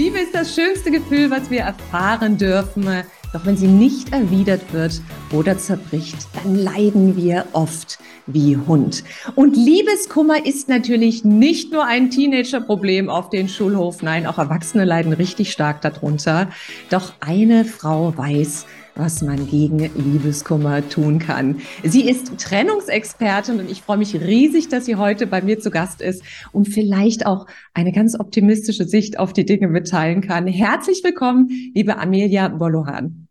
Liebe ist das schönste Gefühl, was wir erfahren dürfen. Doch wenn sie nicht erwidert wird oder zerbricht, dann leiden wir oft wie Hund. Und Liebeskummer ist natürlich nicht nur ein Teenagerproblem auf den Schulhof. Nein, auch Erwachsene leiden richtig stark darunter. Doch eine Frau weiß, was man gegen Liebeskummer tun kann. Sie ist Trennungsexpertin und ich freue mich riesig, dass sie heute bei mir zu Gast ist und vielleicht auch eine ganz optimistische Sicht auf die Dinge mitteilen kann. Herzlich willkommen, liebe Amelia Bollohan.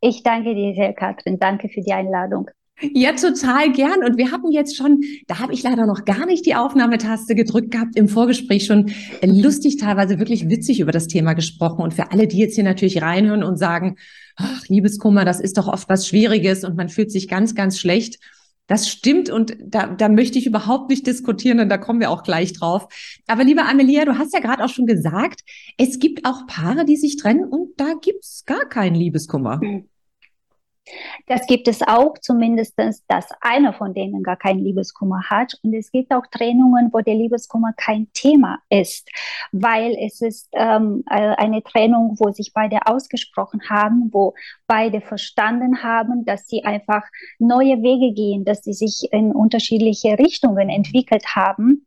Ich danke dir sehr, Katrin. Danke für die Einladung. Ja, total gern. Und wir hatten jetzt schon, da habe ich leider noch gar nicht die Aufnahmetaste gedrückt gehabt, im Vorgespräch schon lustig, teilweise wirklich witzig über das Thema gesprochen. Und für alle, die jetzt hier natürlich reinhören und sagen, ach, Liebeskummer, das ist doch oft was Schwieriges und man fühlt sich ganz, ganz schlecht. Das stimmt und da, da möchte ich überhaupt nicht diskutieren und da kommen wir auch gleich drauf. Aber liebe Amelia, du hast ja gerade auch schon gesagt, es gibt auch Paare, die sich trennen und da gibt's gar keinen Liebeskummer. Mhm. Das gibt es auch, zumindest, dass einer von denen gar keinen Liebeskummer hat. Und es gibt auch Trennungen, wo der Liebeskummer kein Thema ist, weil es ist ähm, äh, eine Trennung, wo sich beide ausgesprochen haben, wo beide verstanden haben, dass sie einfach neue Wege gehen, dass sie sich in unterschiedliche Richtungen entwickelt haben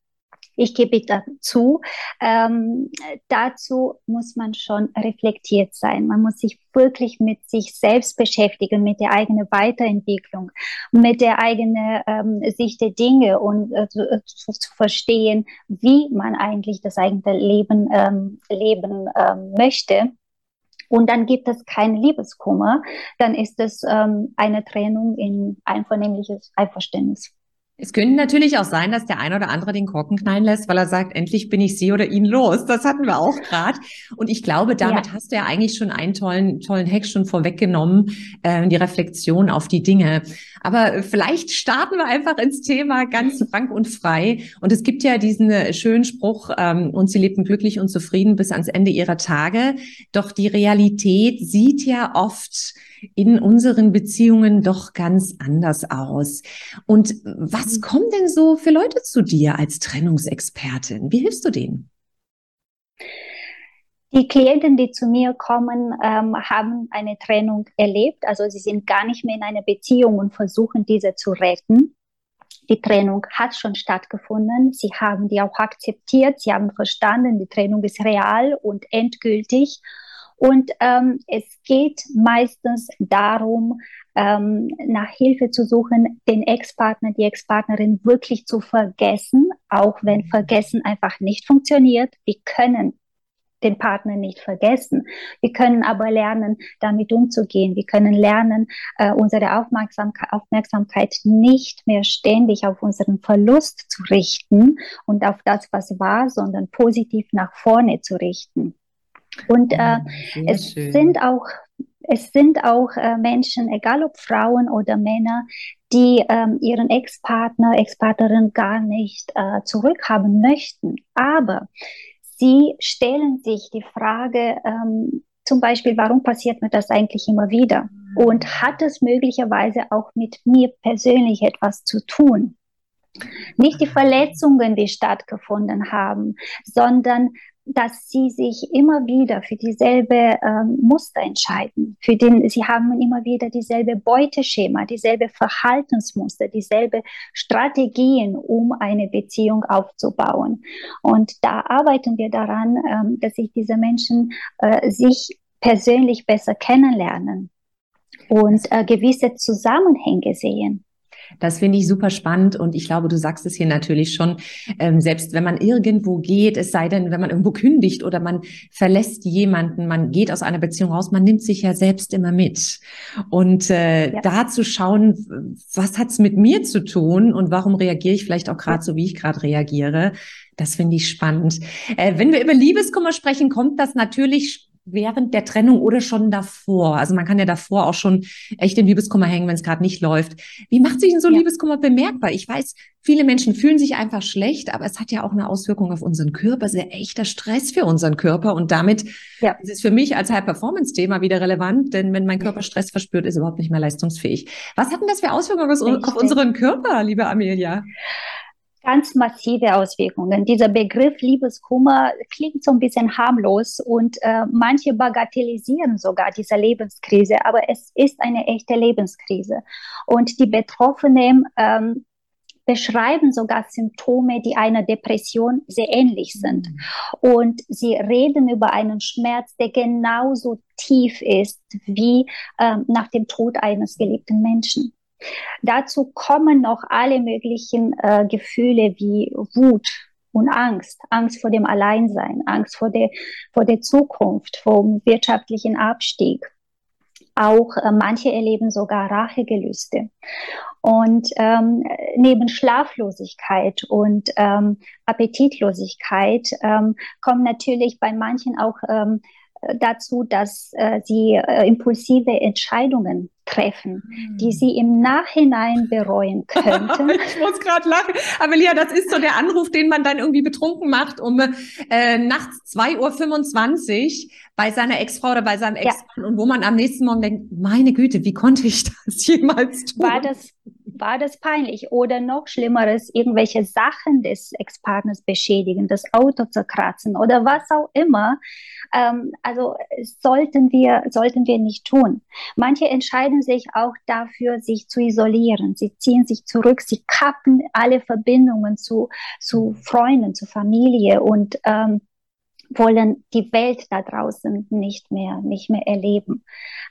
ich gebe dazu. Ähm, dazu muss man schon reflektiert sein. Man muss sich wirklich mit sich selbst beschäftigen, mit der eigenen Weiterentwicklung, mit der eigenen ähm, Sicht der Dinge und äh, zu, äh, zu, verstehen, wie man eigentlich das eigene Leben ähm, leben ähm, möchte. Und dann gibt es kein Liebeskummer, dann ist es ähm, eine Trennung in einvernehmliches Einverständnis. Es könnte natürlich auch sein, dass der eine oder andere den Korken knallen lässt, weil er sagt, endlich bin ich sie oder ihn los. Das hatten wir auch gerade. Und ich glaube, damit ja. hast du ja eigentlich schon einen tollen, tollen Hack schon vorweggenommen, äh, die Reflexion auf die Dinge. Aber vielleicht starten wir einfach ins Thema ganz frank und frei. Und es gibt ja diesen äh, schönen Spruch, ähm, und sie lebten glücklich und zufrieden bis ans Ende ihrer Tage. Doch die Realität sieht ja oft in unseren Beziehungen doch ganz anders aus. Und was mhm. kommen denn so für Leute zu dir als Trennungsexpertin? Wie hilfst du denen? Die Klienten, die zu mir kommen, ähm, haben eine Trennung erlebt. Also sie sind gar nicht mehr in einer Beziehung und versuchen, diese zu retten. Die Trennung hat schon stattgefunden. Sie haben die auch akzeptiert. Sie haben verstanden, die Trennung ist real und endgültig. Und ähm, es geht meistens darum, ähm, nach Hilfe zu suchen, den Ex-Partner, die Ex-Partnerin wirklich zu vergessen, auch wenn mhm. Vergessen einfach nicht funktioniert. Wir können den Partner nicht vergessen. Wir können aber lernen, damit umzugehen. Wir können lernen, äh, unsere Aufmerksamkeit, Aufmerksamkeit nicht mehr ständig auf unseren Verlust zu richten und auf das, was war, sondern positiv nach vorne zu richten. Und äh, es schön. sind auch es sind auch äh, Menschen, egal ob Frauen oder Männer, die ähm, ihren Ex-Partner, Ex-Partnerin gar nicht äh, zurückhaben möchten. Aber sie stellen sich die Frage, ähm, zum Beispiel, warum passiert mir das eigentlich immer wieder? Und hat es möglicherweise auch mit mir persönlich etwas zu tun? Nicht die Verletzungen, die stattgefunden haben, sondern dass sie sich immer wieder für dieselbe ähm, Muster entscheiden. Für den, sie haben immer wieder dieselbe Beuteschema, dieselbe Verhaltensmuster, dieselbe Strategien, um eine Beziehung aufzubauen. Und da arbeiten wir daran, ähm, dass sich diese Menschen äh, sich persönlich besser kennenlernen und äh, gewisse Zusammenhänge sehen. Das finde ich super spannend und ich glaube, du sagst es hier natürlich schon, ähm, selbst wenn man irgendwo geht, es sei denn, wenn man irgendwo kündigt oder man verlässt jemanden, man geht aus einer Beziehung raus, man nimmt sich ja selbst immer mit. Und äh, ja. da zu schauen, was hat's mit mir zu tun und warum reagiere ich vielleicht auch gerade so, wie ich gerade reagiere, Das finde ich spannend. Äh, wenn wir über Liebeskummer sprechen, kommt das natürlich während der Trennung oder schon davor? Also man kann ja davor auch schon echt im Liebeskummer hängen, wenn es gerade nicht läuft. Wie macht sich denn so ja. Liebeskummer bemerkbar? Ich weiß, viele Menschen fühlen sich einfach schlecht, aber es hat ja auch eine Auswirkung auf unseren Körper. Sehr echter Stress für unseren Körper und damit ja. ist es für mich als High-Performance-Thema wieder relevant, denn wenn mein Körper Stress verspürt, ist er überhaupt nicht mehr leistungsfähig. Was hat denn das für Auswirkungen auf unseren Körper, liebe Amelia? Ganz massive Auswirkungen. Dieser Begriff Liebeskummer klingt so ein bisschen harmlos und äh, manche bagatellisieren sogar diese Lebenskrise, aber es ist eine echte Lebenskrise. Und die Betroffenen ähm, beschreiben sogar Symptome, die einer Depression sehr ähnlich sind. Und sie reden über einen Schmerz, der genauso tief ist wie ähm, nach dem Tod eines geliebten Menschen. Dazu kommen noch alle möglichen äh, Gefühle wie Wut und Angst, Angst vor dem Alleinsein, Angst vor der, vor der Zukunft, vom wirtschaftlichen Abstieg. Auch äh, manche erleben sogar Rachegelüste. Und ähm, neben Schlaflosigkeit und ähm, Appetitlosigkeit ähm, kommen natürlich bei manchen auch ähm, dazu, dass äh, sie äh, impulsive Entscheidungen treffen, mhm. die sie im Nachhinein bereuen könnten. ich muss gerade lachen. Amelia, das ist so der Anruf, den man dann irgendwie betrunken macht, um äh, nachts 2.25 Uhr bei seiner Ex-Frau oder bei seinem Ex-Mann ja. und wo man am nächsten Morgen denkt, meine Güte, wie konnte ich das jemals tun? War das, war das peinlich? Oder noch Schlimmeres, irgendwelche Sachen des Ex-Partners beschädigen, das Auto zerkratzen oder was auch immer. Ähm, also sollten wir, sollten wir nicht tun. Manche entscheiden sich auch dafür, sich zu isolieren. Sie ziehen sich zurück, sie kappen alle Verbindungen zu, zu Freunden, zu Familie und ähm, wollen die Welt da draußen nicht mehr, nicht mehr erleben.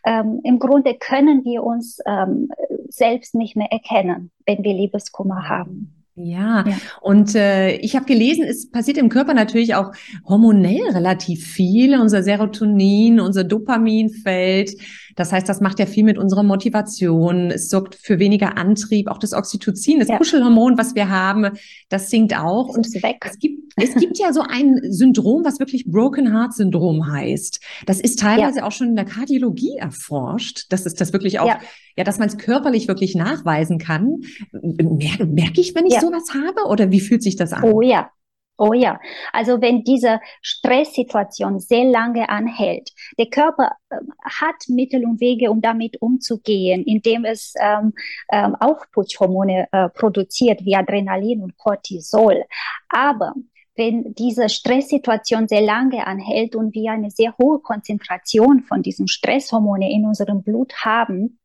Ähm, Im Grunde können wir uns ähm, selbst nicht mehr erkennen, wenn wir Liebeskummer haben. Ja, ja. und äh, ich habe gelesen, es passiert im Körper natürlich auch hormonell relativ viel. Unser Serotonin, unser Dopaminfeld. Das heißt, das macht ja viel mit unserer Motivation. Es sorgt für weniger Antrieb. Auch das Oxytocin, das ja. Kuschelhormon, was wir haben, das sinkt auch. und weg. Es gibt, es gibt ja so ein Syndrom, was wirklich Broken Heart Syndrom heißt. Das ist teilweise ja. auch schon in der Kardiologie erforscht. Das ist das wirklich auch, ja, ja dass man es körperlich wirklich nachweisen kann. Merke, merke ich, wenn ich sowas habe? Oder wie fühlt sich das an? Oh ja, Oh ja, also wenn diese Stresssituation sehr lange anhält, der Körper äh, hat Mittel und Wege, um damit umzugehen, indem es ähm, ähm, Aufputschhormone äh, produziert wie Adrenalin und Cortisol. Aber wenn diese Stresssituation sehr lange anhält und wir eine sehr hohe Konzentration von diesen Stresshormone in unserem Blut haben,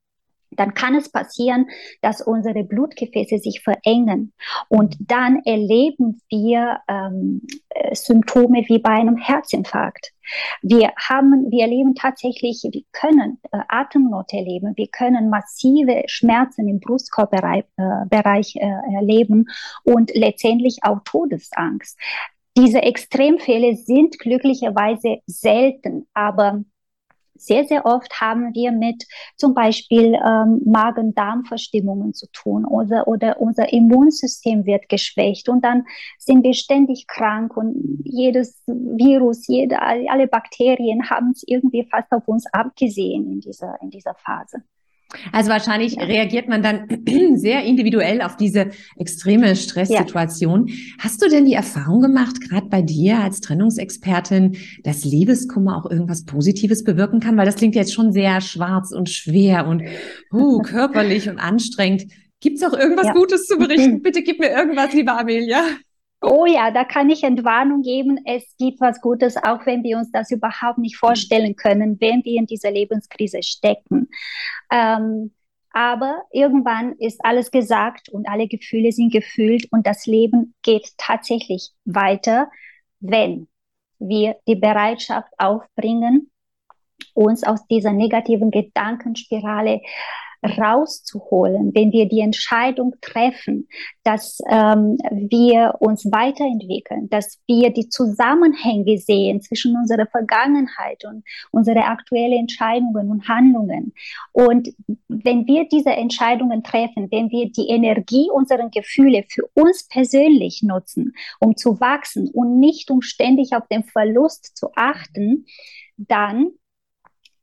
dann kann es passieren, dass unsere Blutgefäße sich verengen und dann erleben wir ähm, äh, Symptome wie bei einem Herzinfarkt. Wir haben, wir erleben tatsächlich, wir können äh, Atemnot erleben, wir können massive Schmerzen im Brustkorbbereich äh, äh, erleben und letztendlich auch Todesangst. Diese Extremfälle sind glücklicherweise selten, aber sehr, sehr oft haben wir mit zum Beispiel ähm, Magen-Darm-Verstimmungen zu tun oder, oder unser Immunsystem wird geschwächt und dann sind wir ständig krank und jedes Virus, jede, alle Bakterien haben es irgendwie fast auf uns abgesehen in dieser, in dieser Phase. Also wahrscheinlich ja. reagiert man dann sehr individuell auf diese extreme Stresssituation. Ja. Hast du denn die Erfahrung gemacht, gerade bei dir als Trennungsexpertin, dass Liebeskummer auch irgendwas Positives bewirken kann? Weil das klingt jetzt schon sehr schwarz und schwer und uh, körperlich und anstrengend. Gibt es auch irgendwas ja. Gutes zu berichten? Bitte gib mir irgendwas, liebe Amelia. Oh ja, da kann ich Entwarnung geben. Es gibt was Gutes, auch wenn wir uns das überhaupt nicht vorstellen können, wenn wir in dieser Lebenskrise stecken. Ähm, aber irgendwann ist alles gesagt und alle Gefühle sind gefühlt und das Leben geht tatsächlich weiter, wenn wir die Bereitschaft aufbringen, uns aus dieser negativen Gedankenspirale rauszuholen, wenn wir die Entscheidung treffen, dass ähm, wir uns weiterentwickeln, dass wir die Zusammenhänge sehen zwischen unserer Vergangenheit und unsere aktuellen Entscheidungen und Handlungen. Und wenn wir diese Entscheidungen treffen, wenn wir die Energie unserer Gefühle für uns persönlich nutzen, um zu wachsen und nicht um ständig auf den Verlust zu achten, dann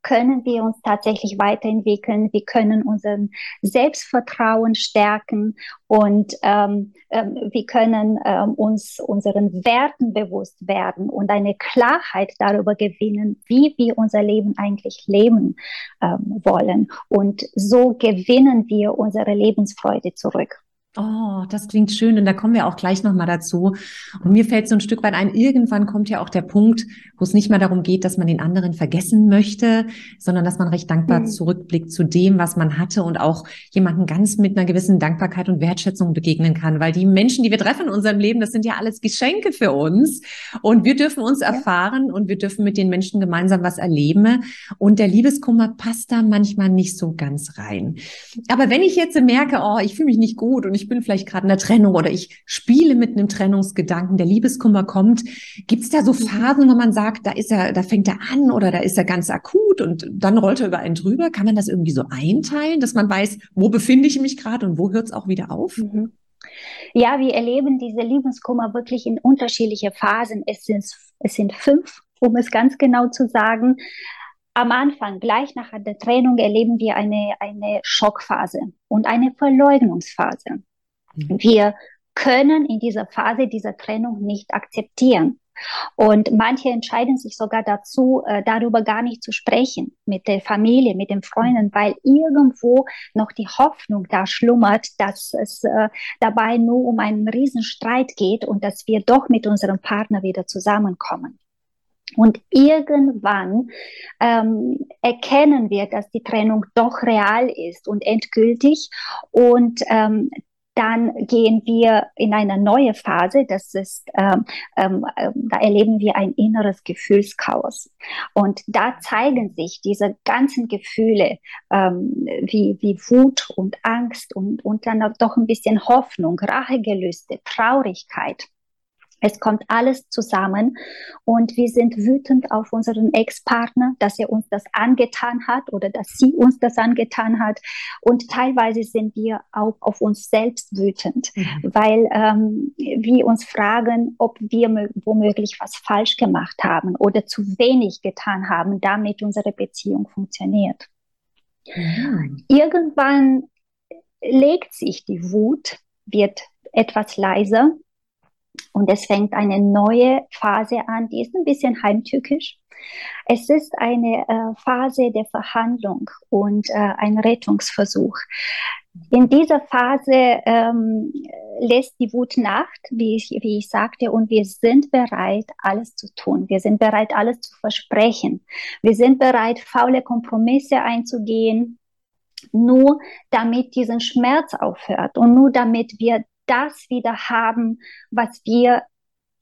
können wir uns tatsächlich weiterentwickeln, wir können unseren Selbstvertrauen stärken und ähm, ähm, wir können ähm, uns unseren Werten bewusst werden und eine Klarheit darüber gewinnen, wie wir unser Leben eigentlich leben ähm, wollen. Und so gewinnen wir unsere Lebensfreude zurück. Oh, das klingt schön und da kommen wir auch gleich nochmal dazu. Und mir fällt so ein Stück weit ein, irgendwann kommt ja auch der Punkt, wo es nicht mehr darum geht, dass man den anderen vergessen möchte, sondern dass man recht dankbar mhm. zurückblickt zu dem, was man hatte und auch jemanden ganz mit einer gewissen Dankbarkeit und Wertschätzung begegnen kann. Weil die Menschen, die wir treffen in unserem Leben, das sind ja alles Geschenke für uns. Und wir dürfen uns ja. erfahren und wir dürfen mit den Menschen gemeinsam was erleben. Und der Liebeskummer passt da manchmal nicht so ganz rein. Aber wenn ich jetzt merke, oh, ich fühle mich nicht gut und ich ich bin vielleicht gerade in der Trennung oder ich spiele mit einem Trennungsgedanken, der Liebeskummer kommt. Gibt es da so mhm. Phasen, wo man sagt, da ist er, da fängt er an oder da ist er ganz akut und dann rollt er über einen drüber? Kann man das irgendwie so einteilen, dass man weiß, wo befinde ich mich gerade und wo hört es auch wieder auf? Mhm. Ja, wir erleben diese Liebeskummer wirklich in unterschiedliche Phasen. Es sind, es sind fünf, um es ganz genau zu sagen am Anfang, gleich nach der Trennung, erleben wir eine, eine Schockphase und eine Verleugnungsphase. Mhm. Wir können in dieser Phase dieser Trennung nicht akzeptieren. Und manche entscheiden sich sogar dazu, äh, darüber gar nicht zu sprechen mit der Familie, mit den Freunden, weil irgendwo noch die Hoffnung da schlummert, dass es äh, dabei nur um einen Riesenstreit geht und dass wir doch mit unserem Partner wieder zusammenkommen. Und irgendwann ähm, erkennen wir, dass die Trennung doch real ist und endgültig. Und ähm, dann gehen wir in eine neue Phase. Das ist, ähm, ähm, ähm, da erleben wir ein inneres Gefühlschaos. Und da zeigen sich diese ganzen Gefühle ähm, wie, wie Wut und Angst und, und dann doch ein bisschen Hoffnung, Rachegelüste, Traurigkeit. Es kommt alles zusammen und wir sind wütend auf unseren Ex-Partner, dass er uns das angetan hat oder dass sie uns das angetan hat. Und teilweise sind wir auch auf uns selbst wütend, mhm. weil ähm, wir uns fragen, ob wir womöglich was falsch gemacht haben oder zu wenig getan haben, damit unsere Beziehung funktioniert. Mhm. Irgendwann legt sich die Wut, wird etwas leiser und es fängt eine neue Phase an, die ist ein bisschen heimtückisch. Es ist eine äh, Phase der Verhandlung und äh, ein Rettungsversuch. In dieser Phase ähm, lässt die Wut nach, wie ich, wie ich sagte, und wir sind bereit, alles zu tun. Wir sind bereit, alles zu versprechen. Wir sind bereit, faule Kompromisse einzugehen, nur damit diesen Schmerz aufhört und nur damit wir das wieder haben, was wir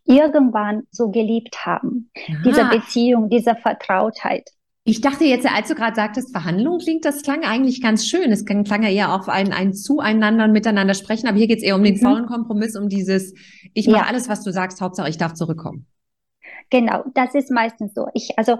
irgendwann so geliebt haben. Aha. Diese Beziehung, diese Vertrautheit. Ich dachte jetzt, als du gerade sagtest, Verhandlung klingt, das klang eigentlich ganz schön. Es klang, ja eher auf ein, ein Zueinander und Miteinander sprechen, aber hier geht es eher um den mhm. faulen Kompromiss, um dieses, ich mache ja. alles, was du sagst, Hauptsache ich darf zurückkommen. Genau, das ist meistens so. Ich, also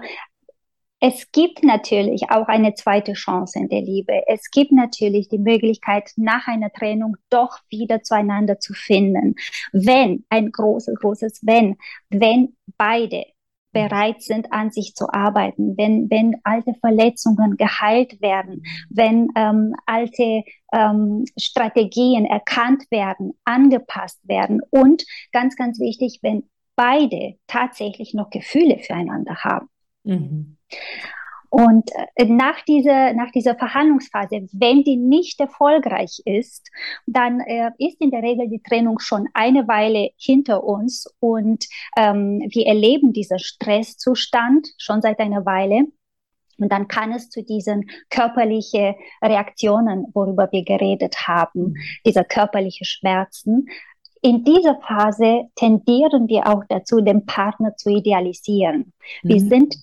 es gibt natürlich auch eine zweite Chance in der Liebe. Es gibt natürlich die Möglichkeit, nach einer Trennung doch wieder zueinander zu finden. Wenn, ein großes, großes Wenn, wenn beide bereit sind, an sich zu arbeiten, wenn, wenn alte Verletzungen geheilt werden, wenn ähm, alte ähm, Strategien erkannt werden, angepasst werden und ganz, ganz wichtig, wenn beide tatsächlich noch Gefühle füreinander haben. Mhm. Und äh, nach dieser, nach dieser Verhandlungsphase, wenn die nicht erfolgreich ist, dann äh, ist in der Regel die Trennung schon eine Weile hinter uns und ähm, wir erleben diesen Stresszustand schon seit einer Weile. Und dann kann es zu diesen körperlichen Reaktionen, worüber wir geredet haben, dieser körperliche Schmerzen, in dieser Phase tendieren wir auch dazu, den Partner zu idealisieren. Mhm. Wir sind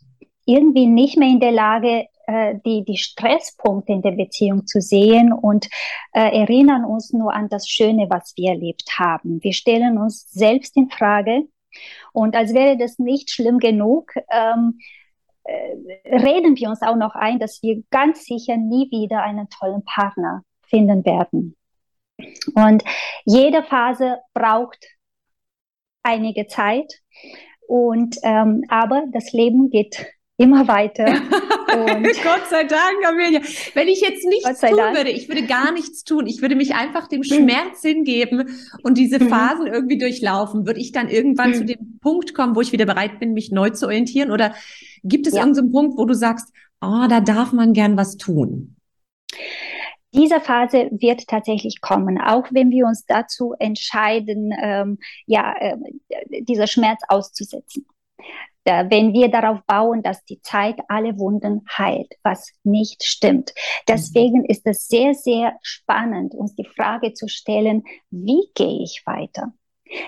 irgendwie nicht mehr in der Lage, äh, die, die Stresspunkte in der Beziehung zu sehen und äh, erinnern uns nur an das Schöne, was wir erlebt haben. Wir stellen uns selbst in Frage und als wäre das nicht schlimm genug, ähm, äh, reden wir uns auch noch ein, dass wir ganz sicher nie wieder einen tollen Partner finden werden. Und jede Phase braucht einige Zeit. Und ähm, aber das Leben geht immer weiter. Gott sei Dank, Amelia. Wenn ich jetzt nichts tun Dank. würde, ich würde gar nichts tun. Ich würde mich einfach dem hm. Schmerz hingeben und diese mhm. Phasen irgendwie durchlaufen. Würde ich dann irgendwann mhm. zu dem Punkt kommen, wo ich wieder bereit bin, mich neu zu orientieren? Oder gibt es ja. irgendeinen Punkt, wo du sagst, oh, da darf man gern was tun? Diese Phase wird tatsächlich kommen, auch wenn wir uns dazu entscheiden, ähm, ja, äh, dieser Schmerz auszusetzen. Da, wenn wir darauf bauen, dass die Zeit alle Wunden heilt, was nicht stimmt. Deswegen ist es sehr, sehr spannend, uns die Frage zu stellen, wie gehe ich weiter?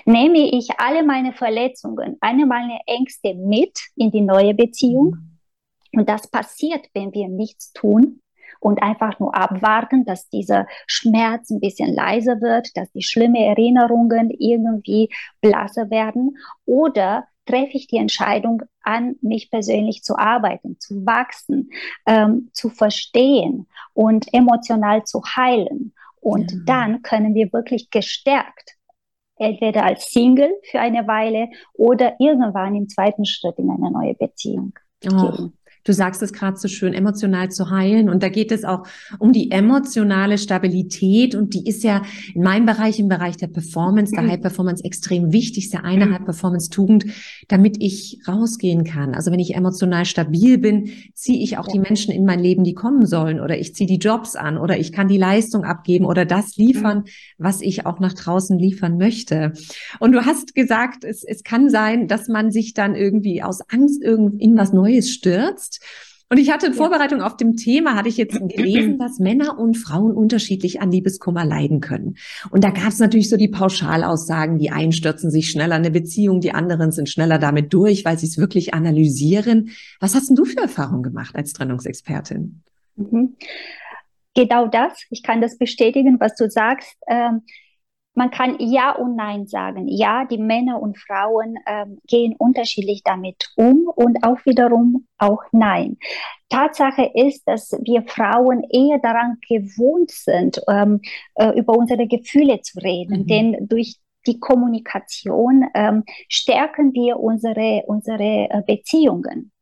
Nehme ich alle meine Verletzungen, alle meine Ängste mit in die neue Beziehung? Mhm. Und das passiert, wenn wir nichts tun und einfach nur abwarten, dass dieser Schmerz ein bisschen leiser wird, dass die schlimmen Erinnerungen irgendwie blasser werden oder treffe ich die Entscheidung, an mich persönlich zu arbeiten, zu wachsen, ähm, zu verstehen und emotional zu heilen. Und ja. dann können wir wirklich gestärkt, entweder als Single für eine Weile oder irgendwann im zweiten Schritt in eine neue Beziehung oh. gehen. Du sagst es gerade so schön, emotional zu heilen. Und da geht es auch um die emotionale Stabilität. Und die ist ja in meinem Bereich, im Bereich der Performance, der mhm. High Performance extrem wichtig. Ist ja eine mhm. High Performance Tugend, damit ich rausgehen kann. Also wenn ich emotional stabil bin, ziehe ich auch die Menschen in mein Leben, die kommen sollen. Oder ich ziehe die Jobs an. Oder ich kann die Leistung abgeben oder das liefern, mhm. was ich auch nach draußen liefern möchte. Und du hast gesagt, es, es kann sein, dass man sich dann irgendwie aus Angst in was Neues stürzt hast. Und ich hatte in Vorbereitung auf dem Thema, hatte ich jetzt gelesen, dass Männer und Frauen unterschiedlich an Liebeskummer leiden können. Und da gab es natürlich so die Pauschalaussagen, die einen stürzen sich schneller in eine Beziehung, die anderen sind schneller damit durch, weil sie es wirklich analysieren. Was hast denn du für Erfahrungen gemacht als Trennungsexpertin? Mhm. Genau das. Ich kann das bestätigen, was du sagst. Ähm, man kann Ja und Nein sagen. Ja, die Männer und Frauen ähm, gehen unterschiedlich damit um und auch wiederum auch Nein. Tatsache ist, dass wir Frauen eher daran gewohnt sind, ähm, äh, über unsere Gefühle zu reden, mhm. denn durch die Kommunikation ähm, stärken wir unsere, unsere äh, Beziehungen.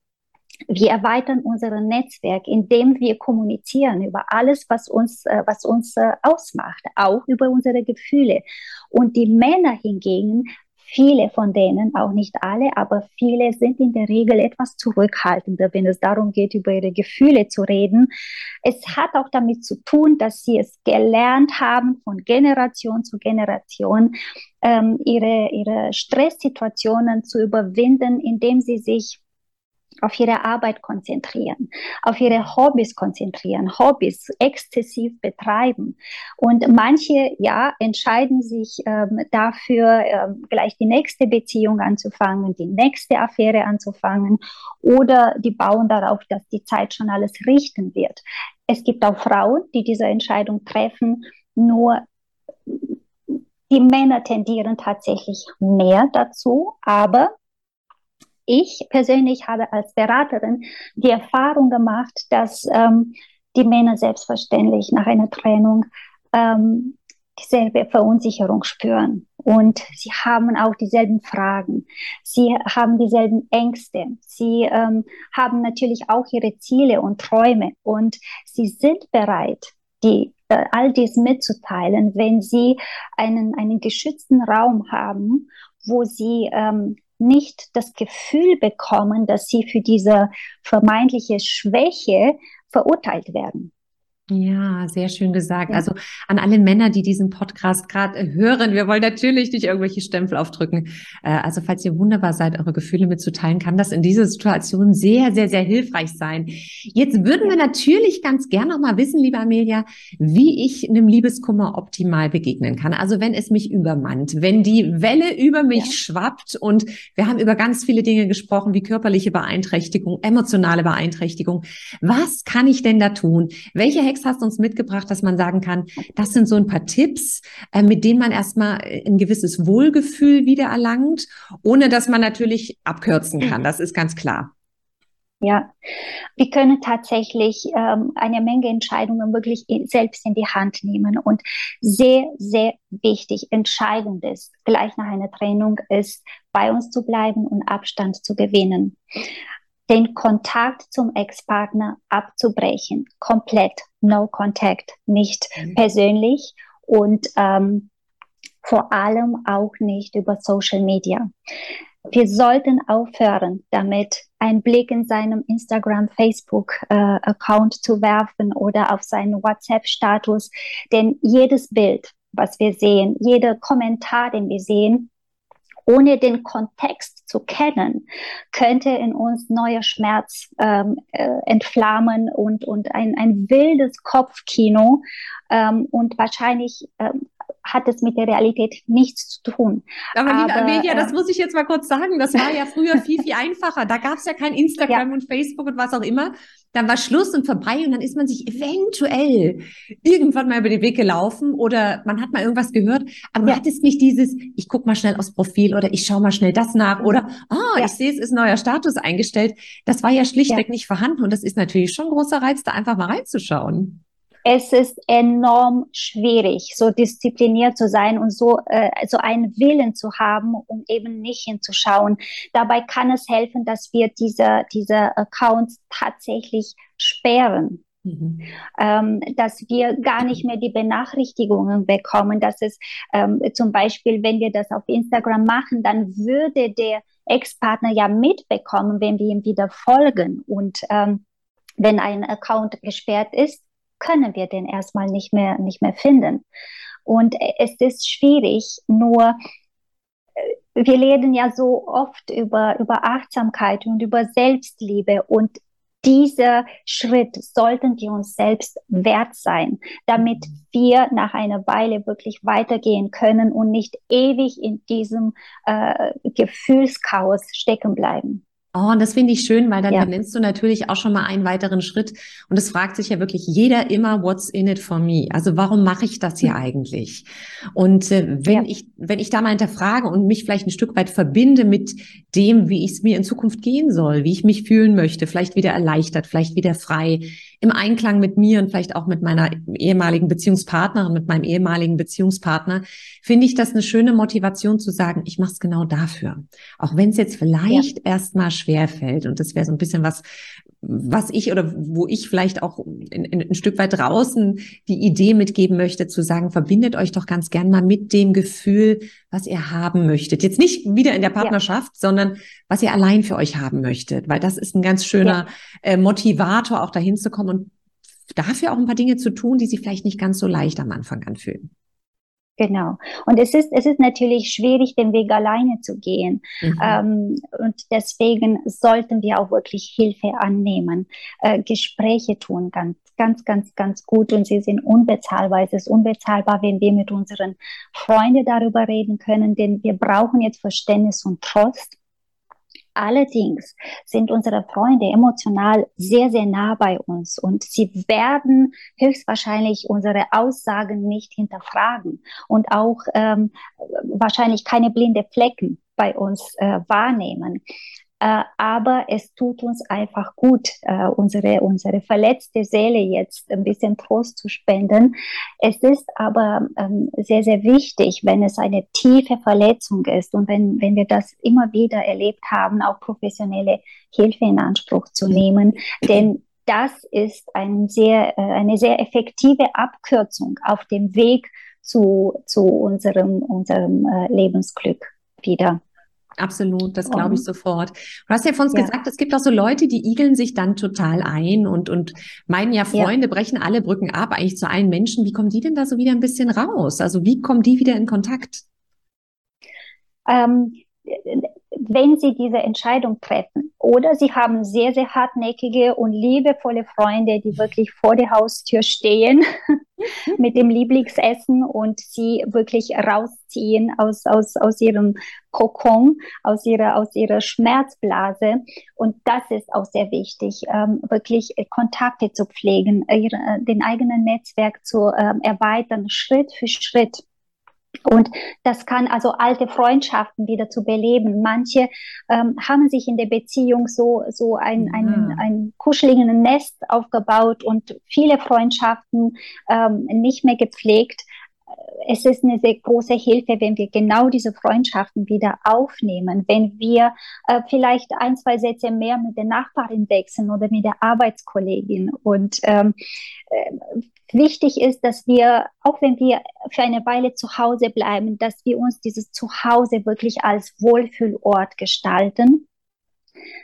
Wir erweitern unser Netzwerk, indem wir kommunizieren über alles, was uns, äh, was uns äh, ausmacht, auch über unsere Gefühle. Und die Männer hingegen Viele von denen, auch nicht alle, aber viele sind in der Regel etwas zurückhaltender, wenn es darum geht, über ihre Gefühle zu reden. Es hat auch damit zu tun, dass sie es gelernt haben, von Generation zu Generation ähm, ihre, ihre Stresssituationen zu überwinden, indem sie sich auf ihre Arbeit konzentrieren, auf ihre Hobbys konzentrieren, Hobbys exzessiv betreiben. Und manche, ja, entscheiden sich ähm, dafür, ähm, gleich die nächste Beziehung anzufangen, die nächste Affäre anzufangen oder die bauen darauf, dass die Zeit schon alles richten wird. Es gibt auch Frauen, die diese Entscheidung treffen, nur die Männer tendieren tatsächlich mehr dazu, aber ich persönlich habe als Beraterin die Erfahrung gemacht, dass ähm, die Männer selbstverständlich nach einer Trennung ähm, dieselbe Verunsicherung spüren. Und sie haben auch dieselben Fragen. Sie haben dieselben Ängste. Sie ähm, haben natürlich auch ihre Ziele und Träume. Und sie sind bereit, die, äh, all dies mitzuteilen, wenn sie einen, einen geschützten Raum haben, wo sie ähm, nicht das Gefühl bekommen, dass sie für diese vermeintliche Schwäche verurteilt werden. Ja, sehr schön gesagt. Ja. Also an alle Männer, die diesen Podcast gerade hören, wir wollen natürlich nicht irgendwelche Stempel aufdrücken. Äh, also falls ihr wunderbar seid, eure Gefühle mitzuteilen, kann das in dieser Situation sehr, sehr, sehr hilfreich sein. Jetzt würden wir natürlich ganz gern noch mal wissen, liebe Amelia, wie ich einem Liebeskummer optimal begegnen kann. Also wenn es mich übermannt, wenn die Welle über mich ja. schwappt und wir haben über ganz viele Dinge gesprochen, wie körperliche Beeinträchtigung, emotionale Beeinträchtigung. Was kann ich denn da tun? Welche Hexe hast uns mitgebracht, dass man sagen kann, das sind so ein paar Tipps, äh, mit denen man erstmal ein gewisses Wohlgefühl wieder erlangt, ohne dass man natürlich abkürzen kann. Das ist ganz klar. Ja, wir können tatsächlich ähm, eine Menge Entscheidungen wirklich in, selbst in die Hand nehmen. Und sehr, sehr wichtig, entscheidend ist, gleich nach einer Trennung, ist, bei uns zu bleiben und Abstand zu gewinnen den Kontakt zum Ex-Partner abzubrechen. Komplett. No contact. Nicht mhm. persönlich und ähm, vor allem auch nicht über Social Media. Wir sollten aufhören, damit einen Blick in seinem Instagram, Facebook-Account äh, zu werfen oder auf seinen WhatsApp-Status. Denn jedes Bild, was wir sehen, jeder Kommentar, den wir sehen, ohne den Kontext zu kennen, könnte in uns neuer Schmerz ähm, äh, entflammen und, und ein, ein wildes Kopfkino ähm, und wahrscheinlich ähm, hat es mit der Realität nichts zu tun. Aber, Aber liebe Amelia, äh, das muss ich jetzt mal kurz sagen, das war ja früher viel, viel einfacher. Da gab es ja kein Instagram ja. und Facebook und was auch immer dann war Schluss und vorbei und dann ist man sich eventuell irgendwann mal über den Weg gelaufen oder man hat mal irgendwas gehört, aber man hat es nicht dieses, ich guck mal schnell aufs Profil oder ich schaue mal schnell das nach oder, ah, oh, ja. ich sehe, es ist neuer Status eingestellt. Das war ja schlichtweg ja. nicht vorhanden und das ist natürlich schon ein großer Reiz, da einfach mal reinzuschauen es ist enorm schwierig, so diszipliniert zu sein und so, äh, so einen Willen zu haben, um eben nicht hinzuschauen. Dabei kann es helfen, dass wir diese, diese Accounts tatsächlich sperren. Mhm. Ähm, dass wir gar nicht mehr die Benachrichtigungen bekommen, dass es ähm, zum Beispiel, wenn wir das auf Instagram machen, dann würde der Ex-Partner ja mitbekommen, wenn wir ihm wieder folgen. Und ähm, wenn ein Account gesperrt ist, können wir den erstmal nicht mehr, nicht mehr finden. Und es ist schwierig, nur äh, wir reden ja so oft über, über Achtsamkeit und über Selbstliebe und dieser Schritt sollten wir uns selbst wert sein, damit wir nach einer Weile wirklich weitergehen können und nicht ewig in diesem äh, Gefühlschaos stecken bleiben. Oh, und das finde ich schön, weil dann ja. nennst du natürlich auch schon mal einen weiteren Schritt. Und es fragt sich ja wirklich jeder immer, what's in it for me? Also warum mache ich das hier mhm. eigentlich? Und äh, wenn ja. ich, wenn ich da mal hinterfrage und mich vielleicht ein Stück weit verbinde mit dem, wie es mir in Zukunft gehen soll, wie ich mich fühlen möchte, vielleicht wieder erleichtert, vielleicht wieder frei, im Einklang mit mir und vielleicht auch mit meiner ehemaligen Beziehungspartnerin, mit meinem ehemaligen Beziehungspartner, finde ich das eine schöne Motivation zu sagen, ich mache es genau dafür. Auch wenn es jetzt vielleicht ja. erstmal schwer fällt. Und das wäre so ein bisschen was, was ich oder wo ich vielleicht auch in, in, ein Stück weit draußen die Idee mitgeben möchte, zu sagen, verbindet euch doch ganz gern mal mit dem Gefühl, was ihr haben möchtet. Jetzt nicht wieder in der Partnerschaft, ja. sondern was ihr allein für euch haben möchtet, weil das ist ein ganz schöner ja. äh, Motivator, auch dahin zu kommen und dafür auch ein paar Dinge zu tun, die sich vielleicht nicht ganz so leicht am Anfang anfühlen. Genau. Und es ist, es ist natürlich schwierig, den Weg alleine zu gehen. Mhm. Ähm, und deswegen sollten wir auch wirklich Hilfe annehmen. Äh, Gespräche tun ganz, ganz, ganz, ganz gut und sie sind unbezahlbar. Es ist unbezahlbar, wenn wir mit unseren Freunden darüber reden können, denn wir brauchen jetzt Verständnis und Trost. Allerdings sind unsere Freunde emotional sehr, sehr nah bei uns und sie werden höchstwahrscheinlich unsere Aussagen nicht hinterfragen und auch ähm, wahrscheinlich keine blinde Flecken bei uns äh, wahrnehmen. Äh, aber es tut uns einfach gut, äh, unsere, unsere verletzte Seele jetzt ein bisschen Trost zu spenden. Es ist aber ähm, sehr, sehr wichtig, wenn es eine tiefe Verletzung ist und wenn, wenn wir das immer wieder erlebt haben, auch professionelle Hilfe in Anspruch zu nehmen. Denn das ist ein sehr, äh, eine sehr effektive Abkürzung auf dem Weg zu, zu unserem, unserem äh, Lebensglück wieder. Absolut, das glaube ich sofort. Du hast ja von uns ja. gesagt, es gibt auch so Leute, die igeln sich dann total ein und, und meinen ja, Freunde ja. brechen alle Brücken ab, eigentlich zu allen Menschen. Wie kommen die denn da so wieder ein bisschen raus? Also wie kommen die wieder in Kontakt? Ähm, wenn sie diese Entscheidung treffen. Oder sie haben sehr, sehr hartnäckige und liebevolle Freunde, die wirklich vor der Haustür stehen mit dem Lieblingsessen und sie wirklich rausziehen aus, aus, aus ihrem Kokon, aus ihrer, aus ihrer Schmerzblase. Und das ist auch sehr wichtig, ähm, wirklich Kontakte zu pflegen, ihre, den eigenen Netzwerk zu ähm, erweitern, Schritt für Schritt. Und das kann also alte Freundschaften wieder zu beleben. Manche ähm, haben sich in der Beziehung so, so ein, ja. ein, ein kuscheligen Nest aufgebaut und viele Freundschaften ähm, nicht mehr gepflegt es ist eine sehr große Hilfe, wenn wir genau diese Freundschaften wieder aufnehmen, wenn wir äh, vielleicht ein, zwei Sätze mehr mit der Nachbarin wechseln oder mit der Arbeitskollegin. Und ähm, äh, wichtig ist, dass wir, auch wenn wir für eine Weile zu Hause bleiben, dass wir uns dieses Zuhause wirklich als Wohlfühlort gestalten.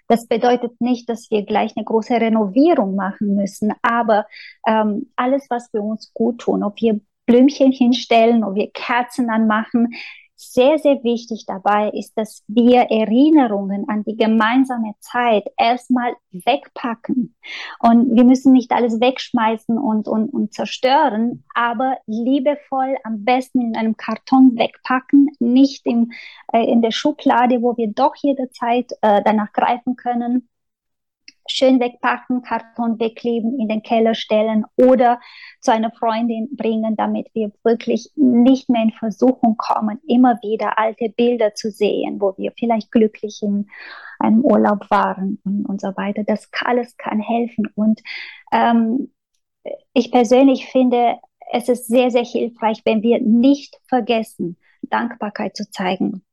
Das bedeutet nicht, dass wir gleich eine große Renovierung machen müssen, aber ähm, alles, was wir uns gut tun, ob wir Blümchen hinstellen und wir Kerzen anmachen. Sehr, sehr wichtig dabei ist, dass wir Erinnerungen an die gemeinsame Zeit erstmal wegpacken. Und wir müssen nicht alles wegschmeißen und, und, und zerstören, aber liebevoll am besten in einem Karton wegpacken, nicht im, äh, in der Schublade, wo wir doch jederzeit äh, danach greifen können schön wegpacken, Karton wegkleben, in den Keller stellen oder zu einer Freundin bringen, damit wir wirklich nicht mehr in Versuchung kommen, immer wieder alte Bilder zu sehen, wo wir vielleicht glücklich in einem Urlaub waren und, und so weiter. Das alles kann helfen. Und ähm, ich persönlich finde, es ist sehr, sehr hilfreich, wenn wir nicht vergessen, Dankbarkeit zu zeigen.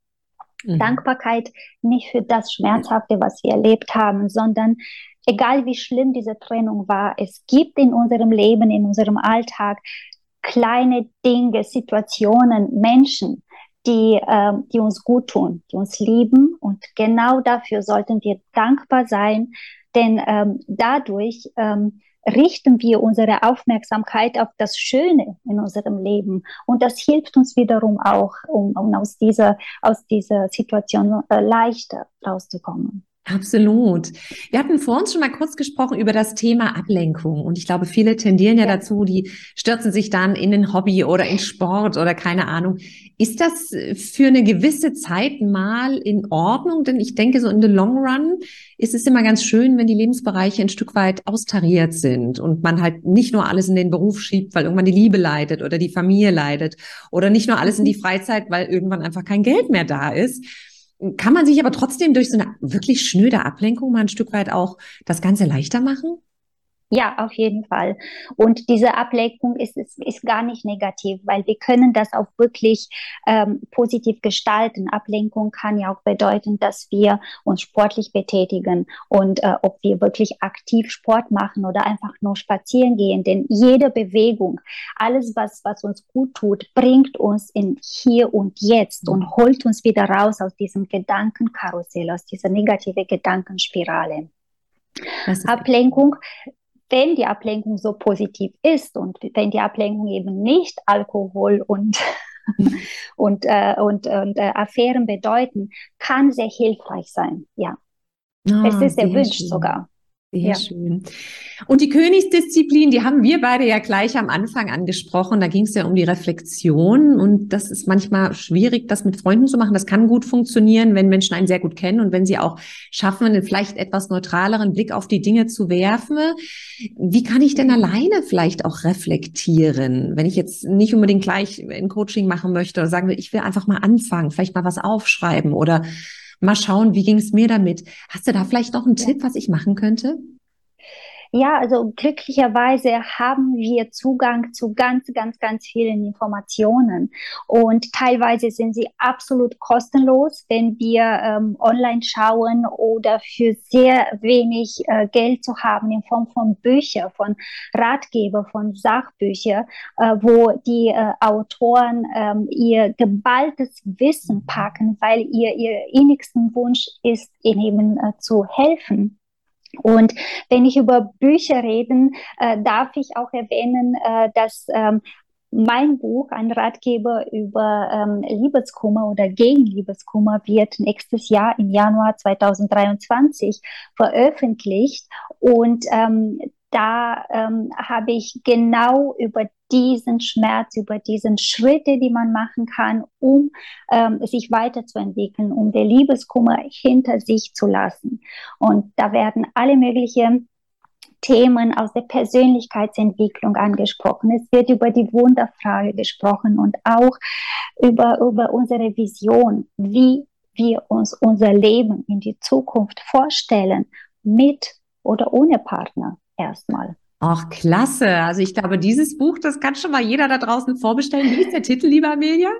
Mhm. Dankbarkeit nicht für das Schmerzhafte, was wir erlebt haben, sondern egal wie schlimm diese Trennung war, es gibt in unserem Leben, in unserem Alltag kleine Dinge, Situationen, Menschen, die, äh, die uns gut tun, die uns lieben. Und genau dafür sollten wir dankbar sein, denn ähm, dadurch ähm, richten wir unsere Aufmerksamkeit auf das Schöne in unserem Leben. Und das hilft uns wiederum auch, um, um aus, dieser, aus dieser Situation äh, leichter rauszukommen. Absolut. Wir hatten vor uns schon mal kurz gesprochen über das Thema Ablenkung. Und ich glaube, viele tendieren ja, ja, dazu, die stürzen sich dann in ein Hobby oder in Sport oder keine Ahnung. Ist das für eine gewisse Zeit mal in Ordnung? Denn ich denke, so in the long run ist es immer ganz schön, wenn die Lebensbereiche ein Stück weit austariert sind und man halt nicht nur alles in den Beruf schiebt, weil irgendwann die Liebe leidet oder die Familie leidet oder nicht nur alles in die mhm. Freizeit, weil irgendwann einfach kein Geld mehr da ist kann man sich aber trotzdem durch so eine wirklich schnöde Ablenkung mal ein Stück weit auch das Ganze leichter machen? Ja, auf jeden Fall. Und diese Ablenkung ist, ist, ist gar nicht negativ, weil wir können das auch wirklich ähm, positiv gestalten. Ablenkung kann ja auch bedeuten, dass wir uns sportlich betätigen und äh, ob wir wirklich aktiv Sport machen oder einfach nur spazieren gehen. Denn jede Bewegung, alles, was, was uns gut tut, bringt uns in hier und jetzt und holt uns wieder raus aus diesem Gedankenkarussell, aus dieser negative Gedankenspirale. Ablenkung wenn die Ablenkung so positiv ist und wenn die Ablenkung eben nicht Alkohol und und, äh, und, und äh, Affären bedeuten, kann sehr hilfreich sein. Ja, oh, es ist erwünscht sogar. Sehr ja. schön. Und die Königsdisziplin, die haben wir beide ja gleich am Anfang angesprochen. Da ging es ja um die Reflexion. Und das ist manchmal schwierig, das mit Freunden zu machen. Das kann gut funktionieren, wenn Menschen einen sehr gut kennen und wenn sie auch schaffen, einen vielleicht etwas neutraleren Blick auf die Dinge zu werfen. Wie kann ich denn alleine vielleicht auch reflektieren, wenn ich jetzt nicht unbedingt gleich ein Coaching machen möchte oder sagen will, ich will einfach mal anfangen, vielleicht mal was aufschreiben oder mal schauen, wie ging es mir damit. Hast du da vielleicht noch einen ja. Tipp, was ich machen könnte? Ja, also glücklicherweise haben wir Zugang zu ganz, ganz, ganz vielen Informationen und teilweise sind sie absolut kostenlos, wenn wir ähm, online schauen oder für sehr wenig äh, Geld zu haben in Form von Büchern, von Ratgeber, von Sachbüchern, äh, wo die äh, Autoren ähm, ihr geballtes Wissen packen, weil ihr ihr innigsten Wunsch ist, ihnen äh, zu helfen. Und wenn ich über Bücher reden, äh, darf ich auch erwähnen, äh, dass ähm, mein Buch, ein Ratgeber über ähm, Liebeskummer oder gegen Liebeskummer, wird nächstes Jahr im Januar 2023 veröffentlicht. Und ähm, da ähm, habe ich genau über diesen Schmerz, über diesen Schritte, die man machen kann, um ähm, sich weiterzuentwickeln, um den Liebeskummer hinter sich zu lassen. Und da werden alle möglichen Themen aus der Persönlichkeitsentwicklung angesprochen. Es wird über die Wunderfrage gesprochen und auch über, über unsere Vision, wie wir uns unser Leben in die Zukunft vorstellen, mit oder ohne Partner erstmal. Ach, klasse. Also ich glaube, dieses Buch, das kann schon mal jeder da draußen vorbestellen. Wie ist der Titel, liebe Amelia?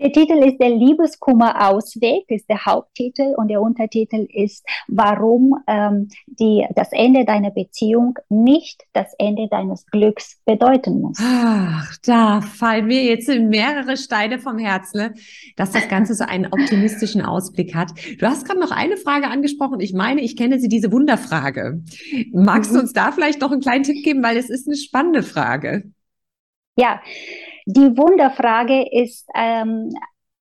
Der Titel ist Der Liebeskummer Ausweg, ist der Haupttitel und der Untertitel ist, warum ähm, die, das Ende deiner Beziehung nicht das Ende deines Glücks bedeuten muss. Ach, da fallen mir jetzt mehrere Steine vom Herzen, ne? dass das Ganze so einen optimistischen Ausblick hat. Du hast gerade noch eine Frage angesprochen. Ich meine, ich kenne sie, diese Wunderfrage. Magst mhm. du uns da vielleicht noch einen kleinen Tipp geben, weil es ist eine spannende Frage. Ja, die Wunderfrage ist ähm,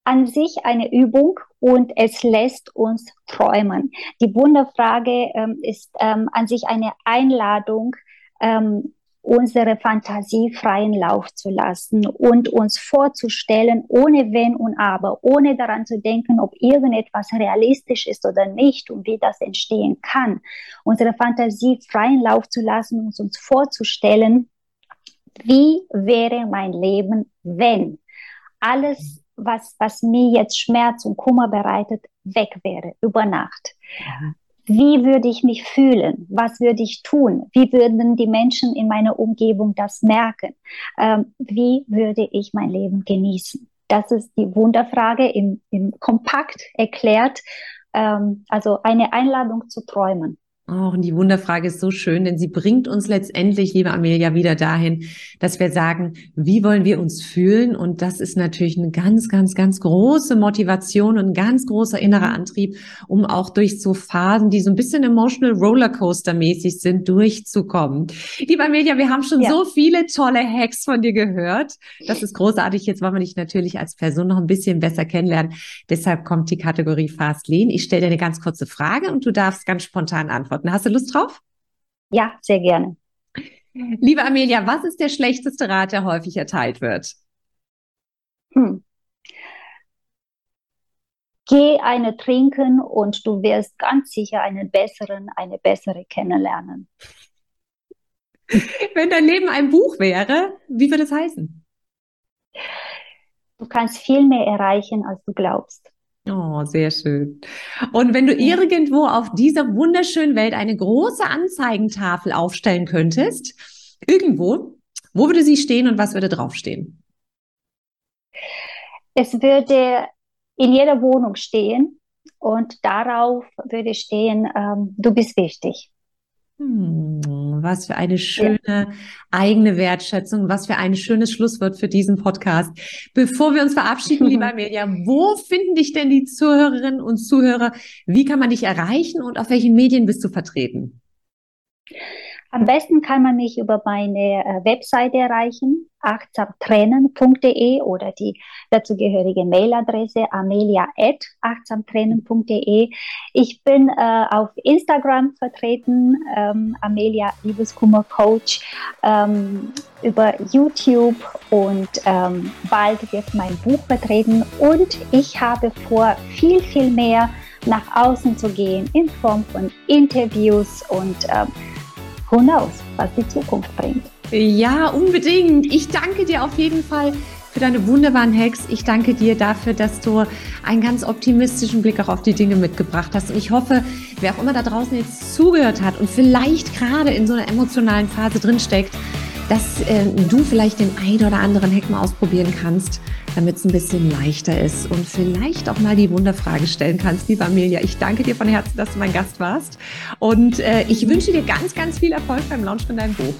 an sich eine Übung und es lässt uns träumen. Die Wunderfrage ähm, ist ähm, an sich eine Einladung, ähm, unsere Fantasie freien Lauf zu lassen und uns vorzustellen, ohne Wenn und Aber, ohne daran zu denken, ob irgendetwas realistisch ist oder nicht und wie das entstehen kann. Unsere Fantasie freien Lauf zu lassen und uns vorzustellen, wie wäre mein Leben, wenn alles, was, was mir jetzt Schmerz und Kummer bereitet, weg wäre über Nacht? Wie würde ich mich fühlen? Was würde ich tun? Wie würden die Menschen in meiner Umgebung das merken? Ähm, wie würde ich mein Leben genießen? Das ist die Wunderfrage im, im Kompakt erklärt. Ähm, also eine Einladung zu träumen. Oh, und die Wunderfrage ist so schön, denn sie bringt uns letztendlich, liebe Amelia, wieder dahin, dass wir sagen, wie wollen wir uns fühlen? Und das ist natürlich eine ganz, ganz, ganz große Motivation und ein ganz großer innerer Antrieb, um auch durch so Phasen, die so ein bisschen emotional Rollercoaster mäßig sind, durchzukommen. Liebe Amelia, wir haben schon ja. so viele tolle Hacks von dir gehört. Das ist großartig. Jetzt wollen wir dich natürlich als Person noch ein bisschen besser kennenlernen. Deshalb kommt die Kategorie Fast Lean. Ich stelle dir eine ganz kurze Frage und du darfst ganz spontan antworten beantworten. Hast du Lust drauf? Ja, sehr gerne. Liebe Amelia, was ist der schlechteste Rat, der häufig erteilt wird? Hm. Geh eine trinken und du wirst ganz sicher einen besseren, eine bessere kennenlernen. Wenn dein Leben ein Buch wäre, wie würde es heißen? Du kannst viel mehr erreichen, als du glaubst. Oh, sehr schön. Und wenn du irgendwo auf dieser wunderschönen Welt eine große Anzeigentafel aufstellen könntest, irgendwo, wo würde sie stehen und was würde draufstehen? Es würde in jeder Wohnung stehen und darauf würde stehen, ähm, du bist wichtig. Hm, was für eine schöne ja. eigene Wertschätzung, was für ein schönes Schlusswort für diesen Podcast. Bevor wir uns verabschieden, lieber Amelia, wo finden dich denn die Zuhörerinnen und Zuhörer? Wie kann man dich erreichen und auf welchen Medien bist du vertreten? Am besten kann man mich über meine äh, Webseite erreichen, achtsamtrennen.de oder die dazugehörige Mailadresse amelia.achtsamtrennen.de. Ich bin äh, auf Instagram vertreten, ähm, Amelia Liebeskummer Coach, ähm, über YouTube und ähm, bald wird mein Buch vertreten und ich habe vor, viel, viel mehr nach außen zu gehen in Form von Interviews und ähm, who knows, was die Zukunft bringt. Ja, unbedingt. Ich danke dir auf jeden Fall für deine wunderbaren Hacks. Ich danke dir dafür, dass du einen ganz optimistischen Blick auch auf die Dinge mitgebracht hast. Und ich hoffe, wer auch immer da draußen jetzt zugehört hat und vielleicht gerade in so einer emotionalen Phase drinsteckt, dass äh, du vielleicht den ein oder anderen Hack mal ausprobieren kannst, damit es ein bisschen leichter ist und vielleicht auch mal die Wunderfrage stellen kannst, liebe Amelia. Ich danke dir von Herzen, dass du mein Gast warst und äh, ich wünsche dir ganz, ganz viel Erfolg beim Launch von deinem Buch.